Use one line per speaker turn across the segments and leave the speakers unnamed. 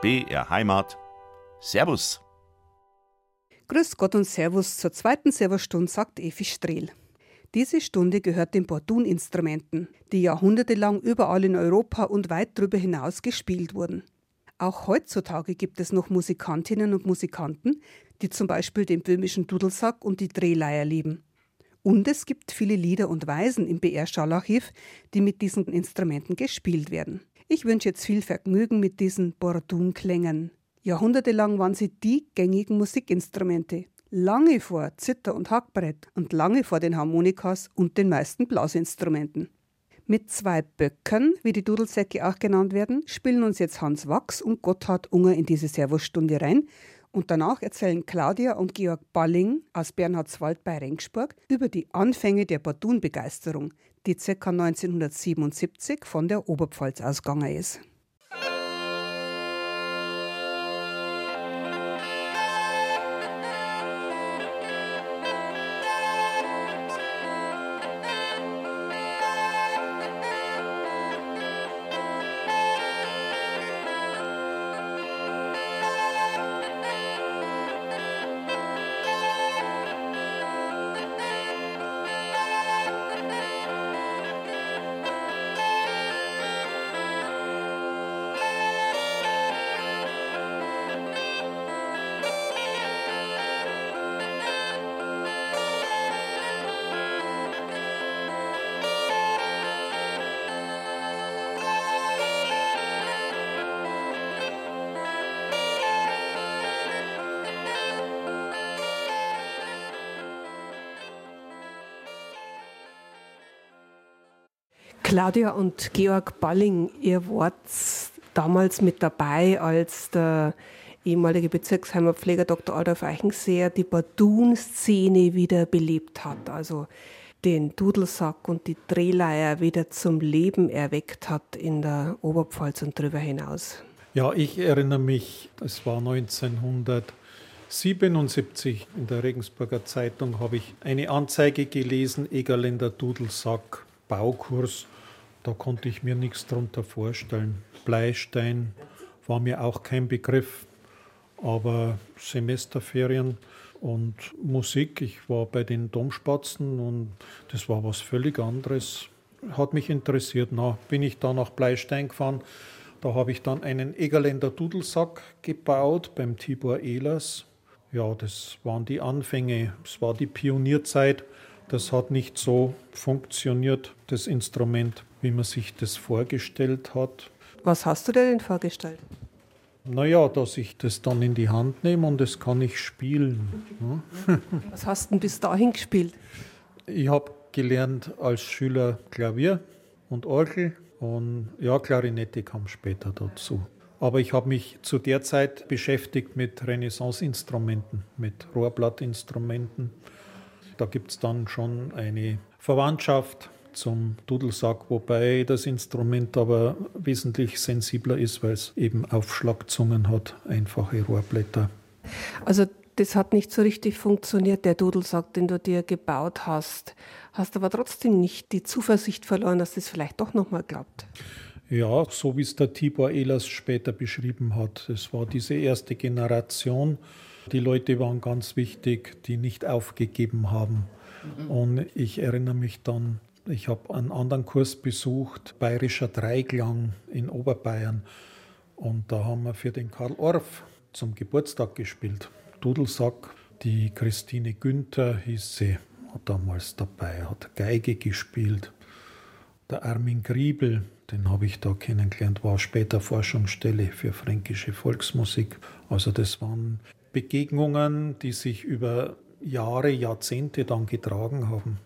BR Heimat. Servus.
Grüß Gott und Servus zur zweiten Servostunde, sagt Evi Strehl. Diese Stunde gehört den Bordun-Instrumenten, die jahrhundertelang überall in Europa und weit darüber hinaus gespielt wurden. Auch heutzutage gibt es noch Musikantinnen und Musikanten, die zum Beispiel den böhmischen Dudelsack und die Drehleier lieben. Und es gibt viele Lieder und Weisen im BR-Schallarchiv, die mit diesen Instrumenten gespielt werden. Ich wünsche jetzt viel Vergnügen mit diesen Bordun-Klängen. Jahrhundertelang waren sie die gängigen Musikinstrumente lange vor Zither und Hackbrett und lange vor den Harmonikas und den meisten Blasinstrumenten. Mit zwei Böcken, wie die Dudelsäcke auch genannt werden, spielen uns jetzt Hans Wachs und Gotthard Unger in diese Servusstunde rein und danach erzählen Claudia und Georg Balling aus Bernhardswald bei Rengsburg über die Anfänge der Bordun-Begeisterung, die ca. 1977 von der Oberpfalz ausgegangen ist. Claudia und Georg Balling, ihr wart damals mit dabei, als der ehemalige Bezirksheimerpfleger Dr. Adolf Eichenseher die Bardun-Szene wieder belebt hat, also den Dudelsack und die Drehleier wieder zum Leben erweckt hat in der Oberpfalz und darüber hinaus.
Ja, ich erinnere mich, es war 1977 in der Regensburger Zeitung habe ich eine Anzeige gelesen, Egerländer Dudelsack Baukurs da konnte ich mir nichts darunter vorstellen. Bleistein war mir auch kein Begriff, aber Semesterferien und Musik, ich war bei den Domspatzen und das war was völlig anderes. Hat mich interessiert. Na, bin ich da nach Bleistein gefahren. Da habe ich dann einen Egerländer Dudelsack gebaut beim Tibor Ehlers. Ja, das waren die Anfänge. Es war die Pionierzeit. Das hat nicht so funktioniert, das Instrument wie man sich das vorgestellt hat.
Was hast du dir denn vorgestellt?
Naja, dass ich das dann in die Hand nehme und das kann ich spielen.
Was hast du denn bis dahin gespielt?
Ich habe gelernt als Schüler Klavier und Orgel und ja, Klarinette kam später dazu. Aber ich habe mich zu der Zeit beschäftigt mit Renaissance-Instrumenten, mit Rohrblattinstrumenten. Da gibt es dann schon eine Verwandtschaft zum Dudelsack, wobei das Instrument aber wesentlich sensibler ist, weil es eben Aufschlagzungen hat, einfache Rohrblätter.
Also das hat nicht so richtig funktioniert, der Dudelsack, den du dir gebaut hast. Hast aber trotzdem nicht die Zuversicht verloren, dass das vielleicht doch nochmal klappt.
Ja, so wie es der Tibor Ehlers später beschrieben hat. Es war diese erste Generation. Die Leute waren ganz wichtig, die nicht aufgegeben haben. Mhm. Und ich erinnere mich dann ich habe einen anderen Kurs besucht, Bayerischer Dreiklang in Oberbayern. Und da haben wir für den Karl Orff zum Geburtstag gespielt. Dudelsack. Die Christine Günther hieß sie, war damals dabei, hat Geige gespielt. Der Armin Griebel, den habe ich da kennengelernt, war später Forschungsstelle für fränkische Volksmusik. Also das waren Begegnungen, die sich über Jahre, Jahrzehnte dann getragen haben.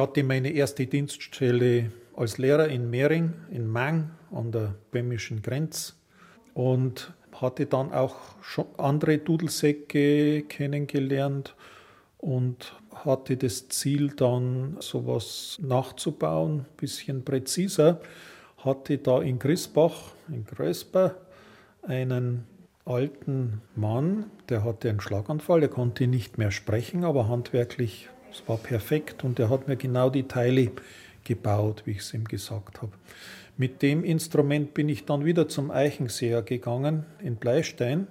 Hatte meine erste Dienststelle als Lehrer in Mehring, in Mang an der böhmischen Grenze und hatte dann auch schon andere Dudelsäcke kennengelernt und hatte das Ziel dann sowas nachzubauen, ein bisschen präziser. Hatte da in Grisbach, in Grösper, einen alten Mann, der hatte einen Schlaganfall, der konnte nicht mehr sprechen, aber handwerklich, es war perfekt und er hat mir genau die Teile gebaut, wie ich es ihm gesagt habe. Mit dem Instrument bin ich dann wieder zum Eichenseher gegangen in Bleistein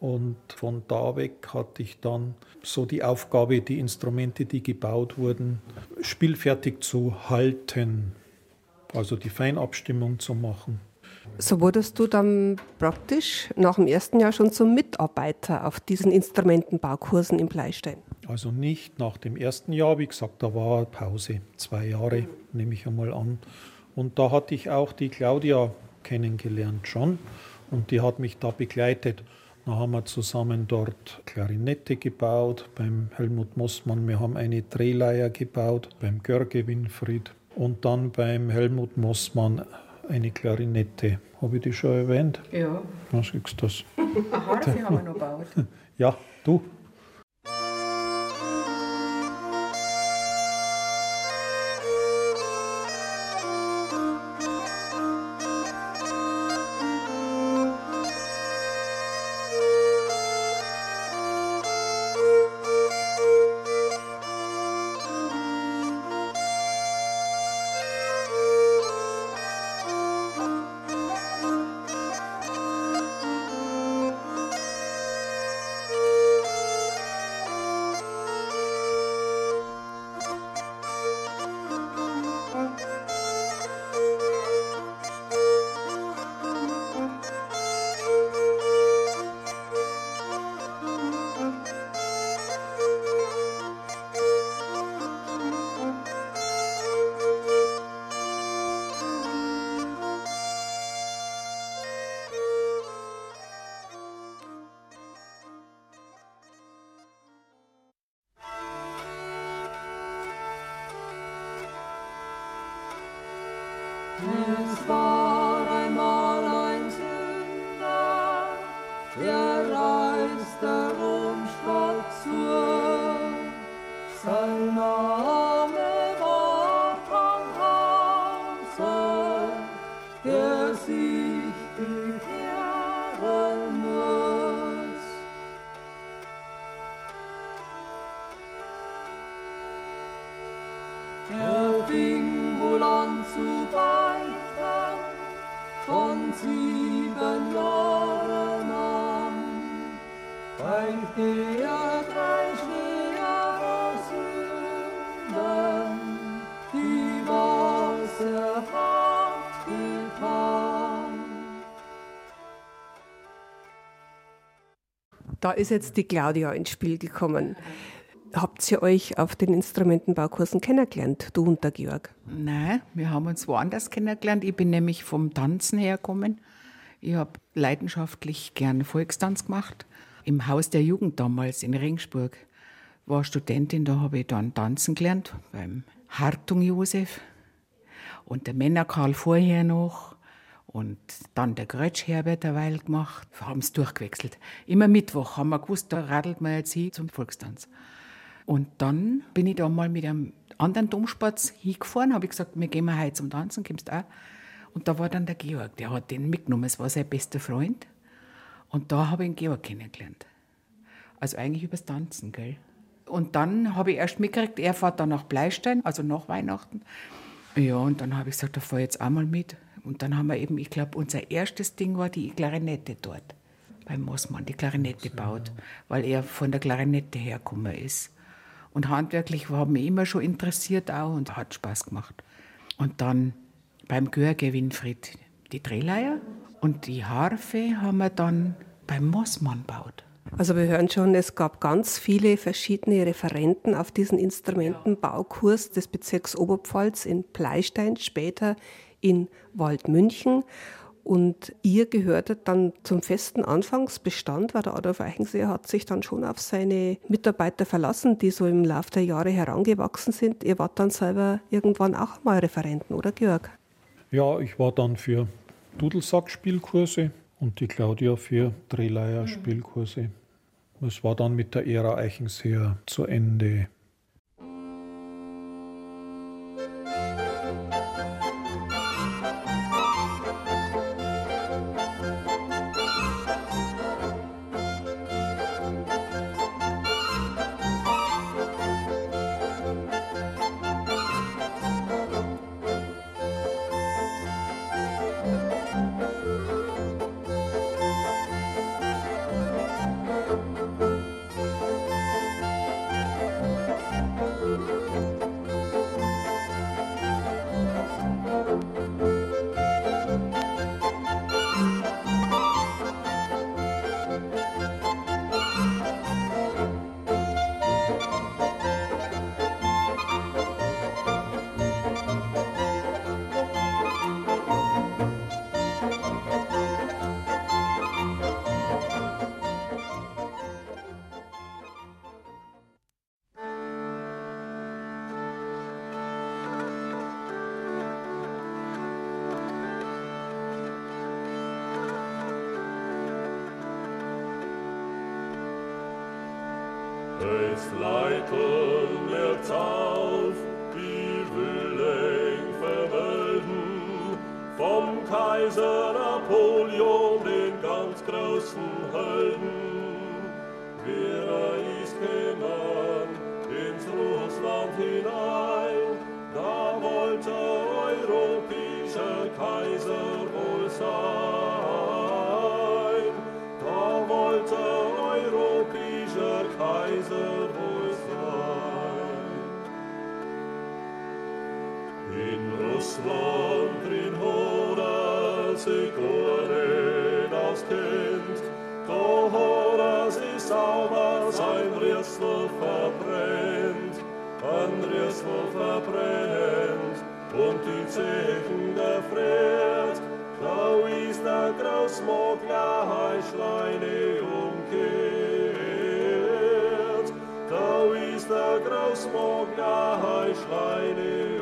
und von da weg hatte ich dann so die Aufgabe, die Instrumente, die gebaut wurden, spielfertig zu halten, also die Feinabstimmung zu machen.
So wurdest du dann praktisch nach dem ersten Jahr schon zum Mitarbeiter auf diesen Instrumentenbaukursen im Bleistein?
Also nicht nach dem ersten Jahr, wie gesagt, da war Pause, zwei Jahre nehme ich einmal an. Und da hatte ich auch die Claudia kennengelernt schon und die hat mich da begleitet. Da haben wir zusammen dort Klarinette gebaut beim Helmut Mossmann. Wir haben eine Drehleier gebaut beim Görge Winfried und dann beim Helmut Mossmann eine Klarinette. Habe ich die schon erwähnt?
Ja.
Was du das?
Eine Harfe haben wir noch gebaut.
Ja, du.
Da ist jetzt die Claudia ins Spiel gekommen. Habt ihr euch auf den Instrumentenbaukursen kennengelernt, du und der Georg?
Nein, wir haben uns woanders kennengelernt. Ich bin nämlich vom Tanzen hergekommen. Ich habe leidenschaftlich gern Volkstanz gemacht. Im Haus der Jugend damals in Ringsburg war Studentin, da habe ich dann tanzen gelernt beim Hartung Josef und der Männer Karl vorher noch und dann der Grötsch Herbert eine Weile gemacht. Wir haben es durchgewechselt. Immer Mittwoch haben wir gewusst, da radelt man jetzt hin zum Volkstanz. Und dann bin ich da mal mit einem anderen Domspatz hingefahren, habe ich gesagt, wir gehen mal heute zum Tanzen, kommst du auch? Und da war dann der Georg, der hat den mitgenommen, es war sein bester Freund. Und da habe ich den Georg kennengelernt. Also eigentlich übers Tanzen, gell? Und dann habe ich erst mitgekriegt, er fährt dann nach Bleistein, also nach Weihnachten. Ja, und dann habe ich gesagt, da fahre ich jetzt auch mal mit. Und dann haben wir eben, ich glaube, unser erstes Ding war die Klarinette dort. Beim Mossmann, die Klarinette baut, weil er von der Klarinette hergekommen ist. Und handwerklich war mich immer schon interessiert auch und hat Spaß gemacht. Und dann beim Görge Winfried die Drehleier und die Harfe haben wir dann beim Mossmann gebaut.
Also wir hören schon, es gab ganz viele verschiedene Referenten auf diesen Instrumentenbaukurs des Bezirks Oberpfalz in Pleistein, später in Waldmünchen.
Und ihr gehörtet dann zum festen Anfangsbestand, weil der Adolf Eichenseher hat sich dann schon auf seine Mitarbeiter verlassen, die so im Laufe der Jahre herangewachsen sind. Ihr wart dann selber irgendwann auch mal Referenten, oder Georg?
Ja, ich war dann für Dudelsack-Spielkurse und die Claudia für Drehleier-Spielkurse. Es war dann mit der Ära Eichenseher zu Ende.
Vom Kaiser Napoleon den ganz großen Helden. Wer ist gekommen ins Russland hinein, da wollte europäischer Kaiser wohl sein. Da wollte europäischer Kaiser wohl sein. In Russland drin Horas sich Ohren auskennt, da Horas ist sauber sein Rüssel verbrennt, ein Rüssel verbrennt. Und die Zechen gefriert, da ist der Großmogler Heischleine umkehrt, da ist der Großmogler Heischleine umkehrt.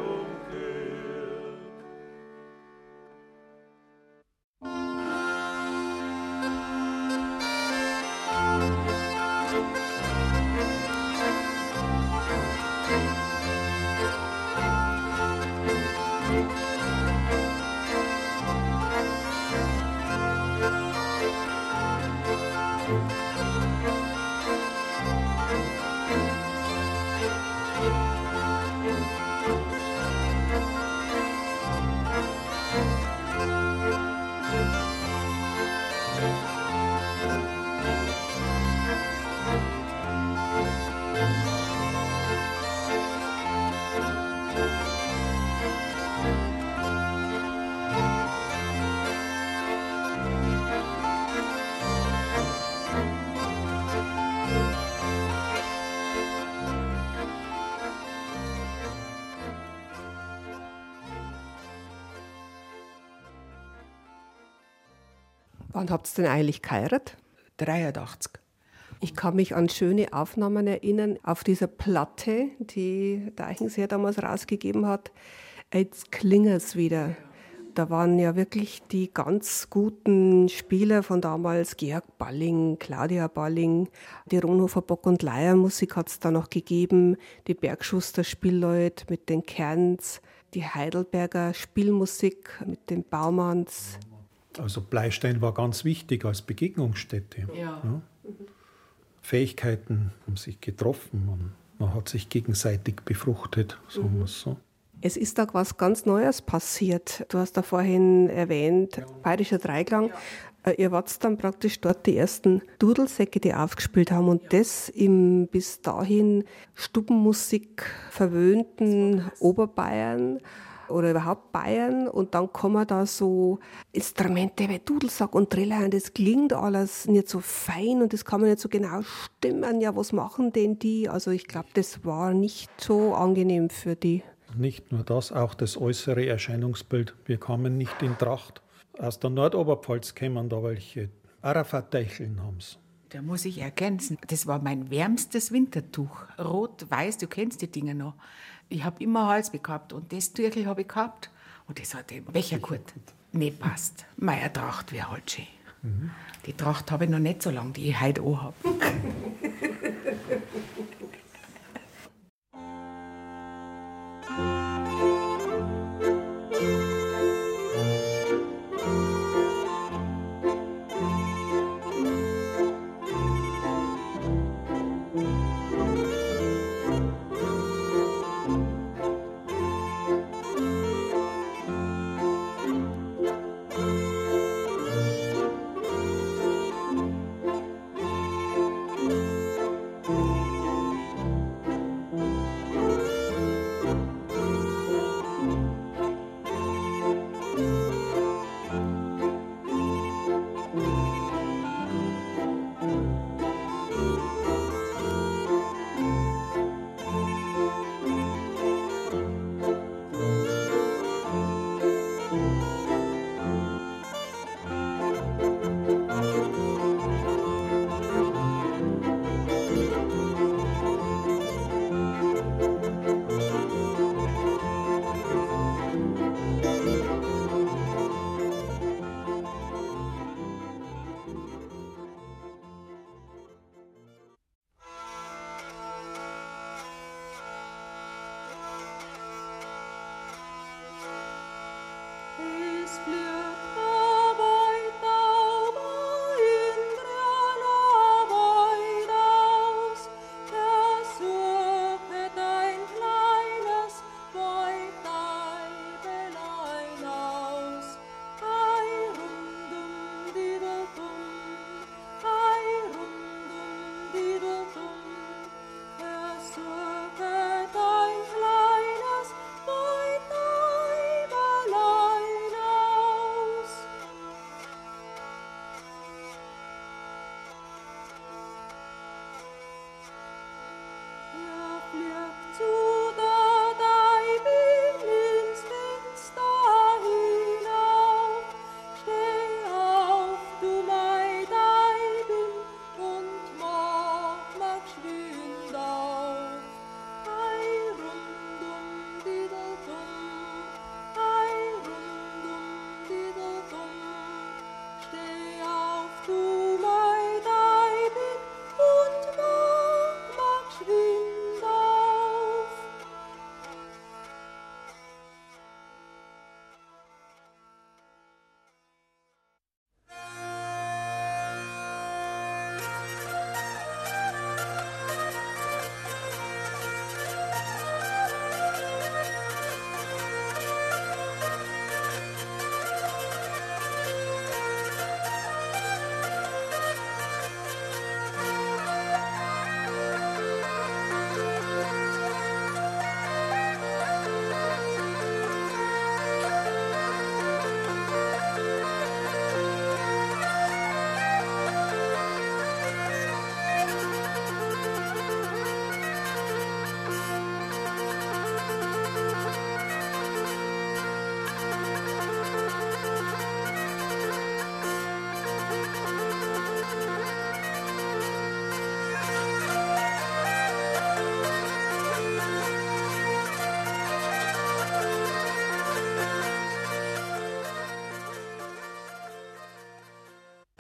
Wann habt ihr denn eigentlich geheiratet?
83.
Ich kann mich an schöne Aufnahmen erinnern auf dieser Platte, die der Eichenseher damals rausgegeben hat. Jetzt klingelt's wieder. Da waren ja wirklich die ganz guten Spieler von damals, Georg Balling, Claudia Balling, die Ronhofer Bock- und Leiermusik hat es da noch gegeben, die Bergschuster Spielleute mit den Kerns, die Heidelberger Spielmusik mit den Baumanns.
Also Bleistein war ganz wichtig als Begegnungsstätte.
Ja.
Fähigkeiten haben sich getroffen und man hat sich gegenseitig befruchtet, sagen wir es so.
Es ist da was ganz Neues passiert. Du hast da vorhin erwähnt, Bayerischer Dreiklang. Äh, Ihr wart dann praktisch dort die ersten Dudelsäcke, die aufgespielt haben und das im bis dahin Stubenmusik verwöhnten Oberbayern oder überhaupt Bayern und dann kommen da so Instrumente wie Dudelsack und Triller und das klingt alles nicht so fein und das kann man nicht so genau stimmen. Ja, was machen denn die? Also ich glaube, das war nicht so angenehm für die.
Nicht nur das, auch das äußere Erscheinungsbild. Wir kamen nicht in Tracht. Aus der Nordoberpfalz kämen da welche. Arafat-Deicheln haben sie.
Da muss ich ergänzen, das war mein wärmstes Wintertuch. Rot-Weiß, du kennst die Dinger noch. Ich habe immer Hals gehabt und das Tüchel habe ich gehabt. Und das hat dem welcher gut nicht passt. Meine Tracht wäre halt schön. Die Tracht habe ich noch nicht so lange, die ich heute auch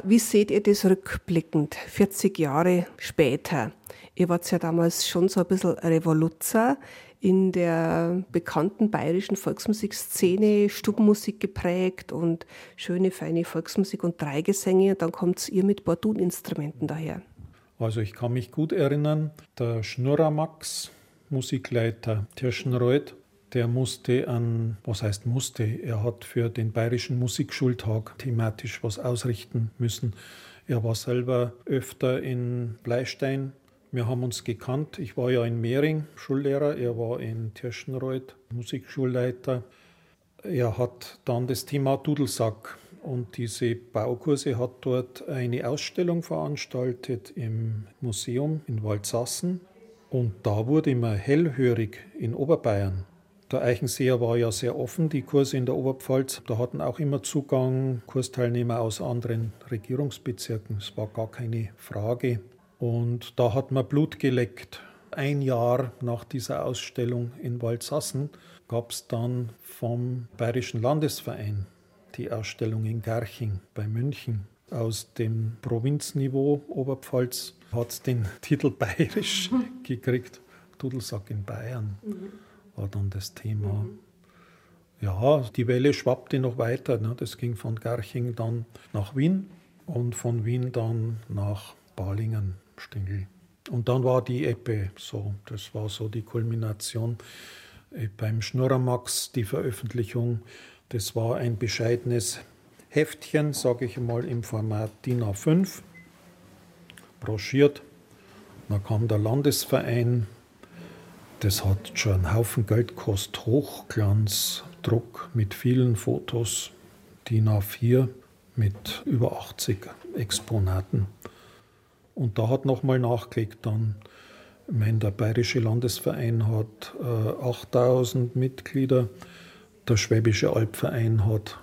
Wie seht ihr das rückblickend, 40 Jahre später? Ihr wart ja damals schon so ein bisschen Revoluzer in der bekannten bayerischen Volksmusikszene, Stubenmusik geprägt und schöne, feine Volksmusik und Dreigesänge. Und dann kommt ihr mit Borduninstrumenten daher.
Also ich kann mich gut erinnern, der Schnurrer Max, Musikleiter Tirschenreuth, der musste an, was heißt musste, er hat für den Bayerischen Musikschultag thematisch was ausrichten müssen. Er war selber öfter in Bleistein. Wir haben uns gekannt. Ich war ja in Mehring Schullehrer, er war in Tirschenreuth Musikschulleiter. Er hat dann das Thema Dudelsack und diese Baukurse hat dort eine Ausstellung veranstaltet im Museum in Waldsassen. Und da wurde man hellhörig in Oberbayern. Der Eichenseer war ja sehr offen, die Kurse in der Oberpfalz. Da hatten auch immer Zugang Kursteilnehmer aus anderen Regierungsbezirken. Es war gar keine Frage. Und da hat man Blut geleckt. Ein Jahr nach dieser Ausstellung in Waldsassen gab es dann vom Bayerischen Landesverein die Ausstellung in Garching bei München. Aus dem Provinzniveau Oberpfalz hat es den Titel Bayerisch gekriegt. Dudelsack in Bayern war dann das Thema. Ja, die Welle schwappte noch weiter. Ne? Das ging von Garching dann nach Wien und von Wien dann nach Balingen, Stingel. Und dann war die Eppe so, das war so die Kulmination. Äh, Beim Schnurramax die Veröffentlichung, das war ein bescheidenes Heftchen, sage ich mal, im Format DIN A5, broschiert. Dann kam der Landesverein, das hat schon einen Haufen Geld gekostet, Hochglanzdruck mit vielen Fotos, DIN A4 mit über 80 Exponaten. Und da hat nochmal nachgelegt dann, ich meine, der Bayerische Landesverein hat äh, 8000 Mitglieder, der Schwäbische Albverein hat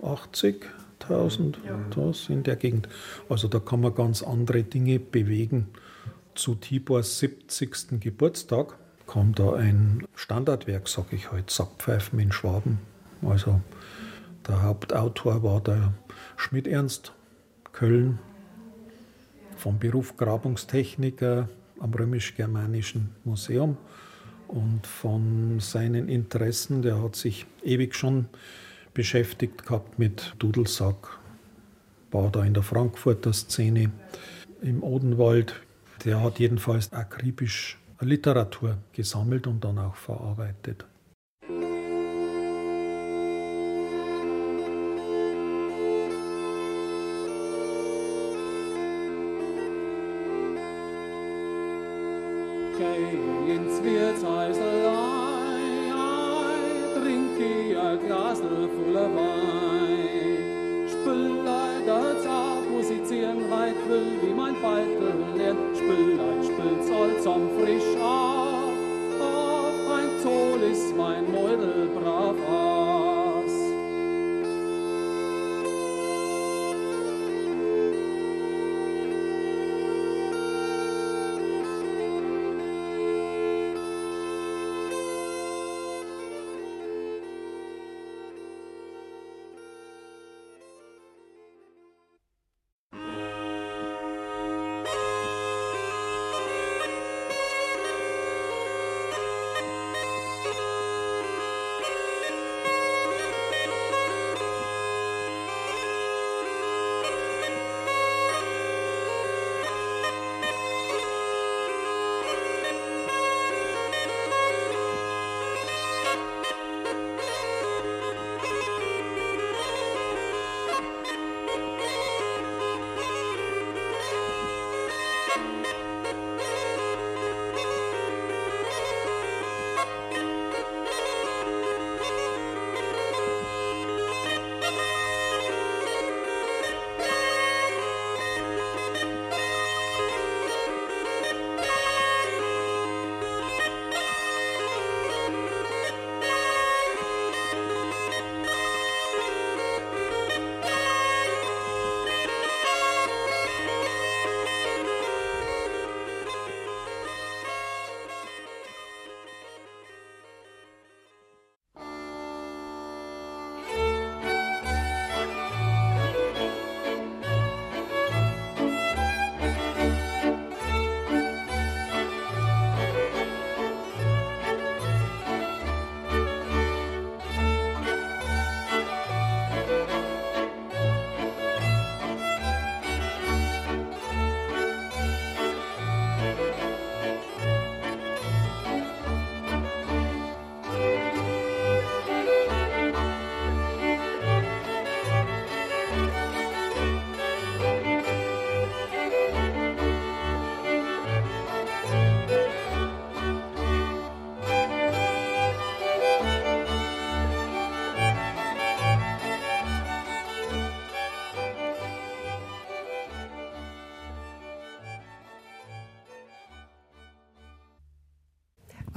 80.000, das in der Gegend. Also da kann man ganz andere Dinge bewegen. Zu Tibors 70. Geburtstag kam da ein Standardwerk, sage ich heute, Sackpfeifen in Schwaben. Also der Hauptautor war der Schmidt Ernst, Köln, vom Beruf Grabungstechniker am Römisch-Germanischen Museum und von seinen Interessen, der hat sich ewig schon beschäftigt gehabt mit Dudelsack, war da in der Frankfurter Szene, im Odenwald. Der hat jedenfalls akribisch Literatur gesammelt und dann auch verarbeitet.
Geh ins Wirtshäuserlei, trink ihr Glasel voller Wein. Spüllei, der Zart musizieren weit will, wie mein Beitel lernt.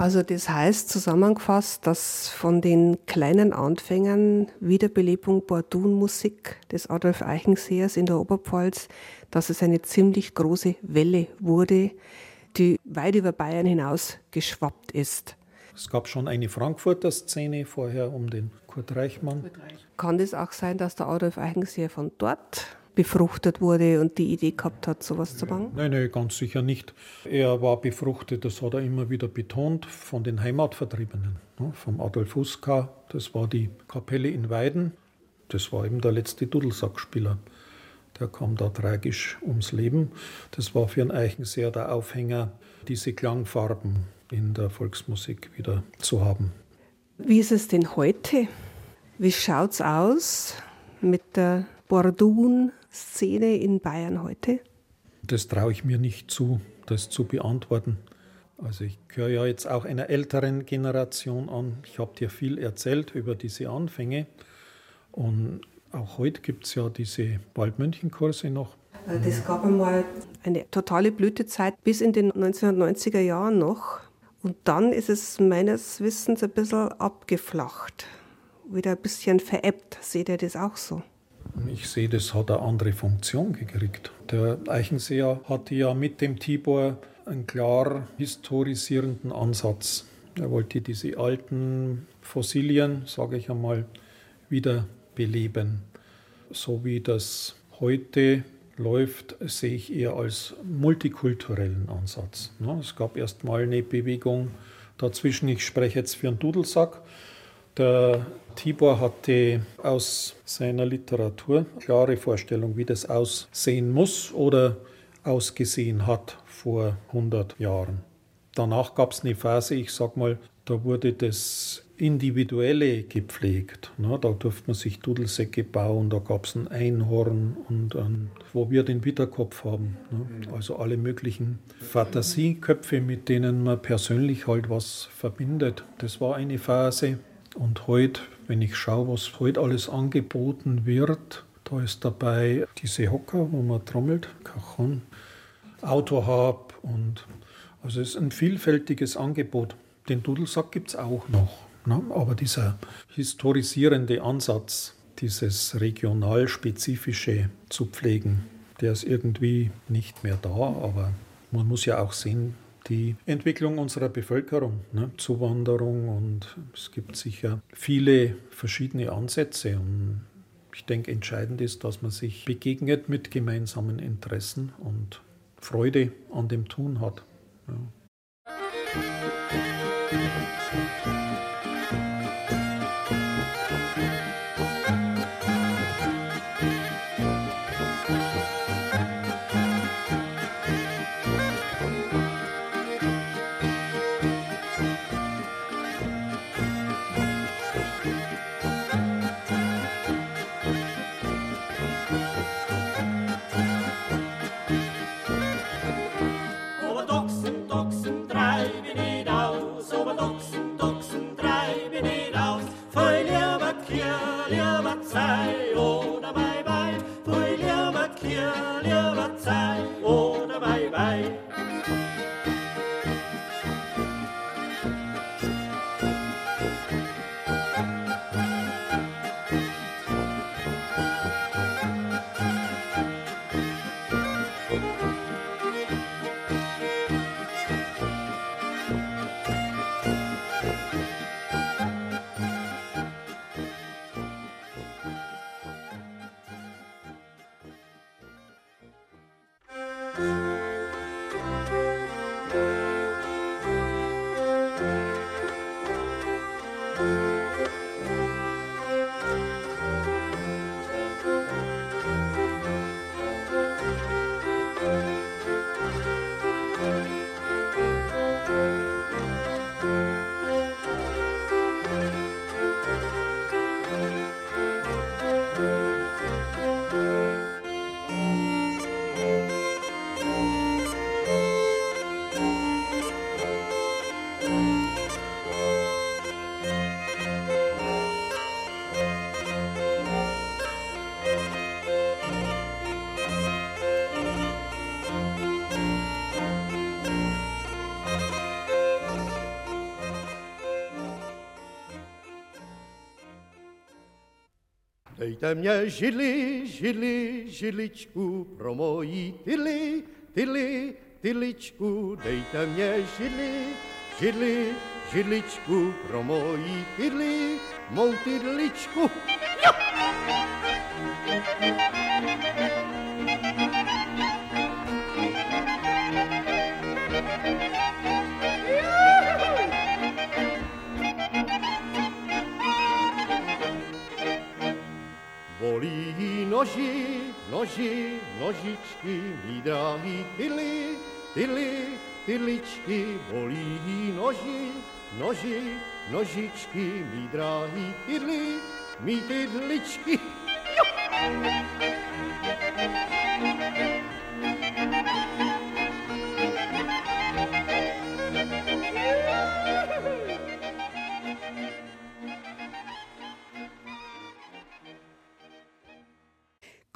Also das heißt zusammengefasst, dass von den kleinen Anfängern Wiederbelebung Bordun-Musik des Adolf Eichensehers in der Oberpfalz, dass es eine ziemlich große Welle wurde, die weit über Bayern hinaus geschwappt ist.
Es gab schon eine Frankfurter Szene vorher um den Kurt Reichmann.
Kann das auch sein, dass der Adolf Eichenseher von dort befruchtet wurde und die Idee gehabt hat, sowas zu machen?
Nein, nein, ganz sicher nicht. Er war befruchtet, das hat er immer wieder betont, von den Heimatvertriebenen. ne, Vom Adolf Huska, das war die Kapelle in Weiden. Das war eben der letzte Dudelsackspieler. Der kam da tragisch ums Leben. Das war für einen Eichenseher der Aufhänger, diese Klangfarben in der Volksmusik wieder zu haben.
Wie ist es denn heute? Wie schaut's aus mit der Bordun-Szene in Bayern heute?
Das traue ich mir nicht zu, das zu beantworten. Also ich gehöre ja jetzt auch einer älteren Generation an. Ich habe dir viel erzählt über diese Anfänge. Und auch heute gibt es ja diese Waldmönchenkurse noch.
Das gab einmal eine totale Blütezeit bis in den 1990er Jahren noch. Und dann ist es meines Wissens ein bisschen abgeflacht, wieder ein bisschen veräppt. Seht ihr das auch so?
Ich sehe, das hat eine andere Funktion gekriegt. Der Eichenseher hatte ja mit dem Tibor einen klar historisierenden Ansatz. Er wollte diese alten Fossilien, sage ich einmal, wieder beleben. So wie das heute läuft, sehe ich eher als multikulturellen Ansatz. Ne, Es gab erstmal eine Bewegung dazwischen. Ich spreche jetzt für einen Dudelsack. Der Tibor hatte aus seiner Literatur klare Vorstellung, wie das aussehen muss oder ausgesehen hat vor 100 Jahren. Danach gab es eine Phase, ich sag mal, da wurde das Individuelle gepflegt. Ne? Da durfte man sich Dudelsäcke bauen, da gab es ein Einhorn und ein, wo wir den Bitterkopf haben. Ne? Also alle möglichen Fantasieköpfe, mit denen man persönlich halt was verbindet. Das war eine Phase. Und heute, wenn ich schaue, was heute alles angeboten wird, da ist dabei diese Hocker, wo man trommelt, Cajon, Autohab und also es ist ein vielfältiges Angebot. Den Dudelsack gibt es auch noch. Ne? Aber dieser historisierende Ansatz, dieses regional-spezifische zu pflegen, der ist irgendwie nicht mehr da. Aber man muss ja auch sehen, die Entwicklung unserer Bevölkerung, ne? Zuwanderung und es gibt sicher viele verschiedene Ansätze. Und ich denke, entscheidend ist, dass man sich begegnet mit gemeinsamen Interessen und Freude an dem Tun hat. Ja.
Dejte mě židli, židli, židličku pro mojí tyli, tyli, tyličku. Dejte mě židli, židli, židličku pro mojí tyli, mou tyličku. Noži, noži, nožičky, mý drahý tyli, tyli, tyličky, bolí noži, noži, nožičky, mý drahý tyli, mý tyličky.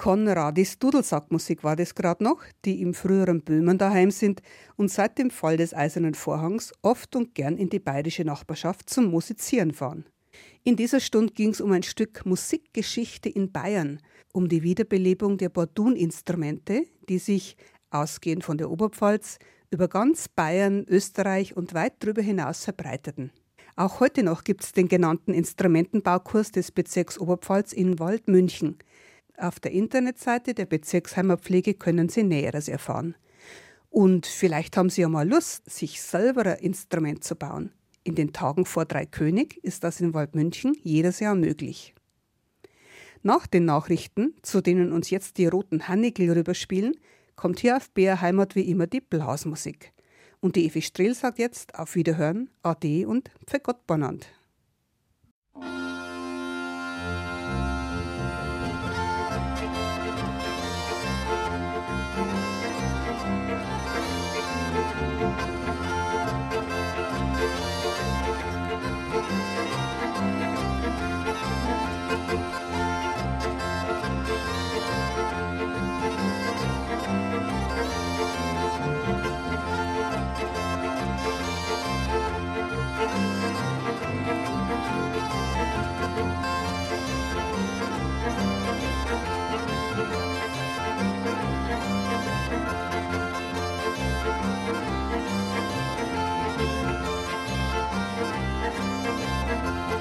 Konradis Dudelsackmusik war das gerade noch, die im früheren Böhmen daheim sind und seit dem Fall des Eisernen Vorhangs oft und gern in die bayerische Nachbarschaft zum Musizieren fahren. In dieser Stunde ging es um ein Stück Musikgeschichte in Bayern, um die Wiederbelebung der Bordun-Instrumente, die sich, ausgehend von der Oberpfalz, über ganz Bayern, Österreich und weit darüber hinaus verbreiteten. Auch heute noch gibt es den genannten Instrumentenbaukurs des Bezirks Oberpfalz in Waldmünchen. Auf der Internetseite der Bezirksheimerpflege können Sie Näheres erfahren. Und vielleicht haben Sie ja mal Lust, sich selber ein Instrument zu bauen. In den Tagen vor Dreikönig ist das in Waldmünchen jedes Jahr möglich. Nach den Nachrichten, zu denen uns jetzt die roten Hannigel rüberspielen, kommt hier auf BR Heimat wie immer die Blasmusik. Und die Evi Strehl sagt jetzt auf Wiederhören, Ade und Pfegott Bonand.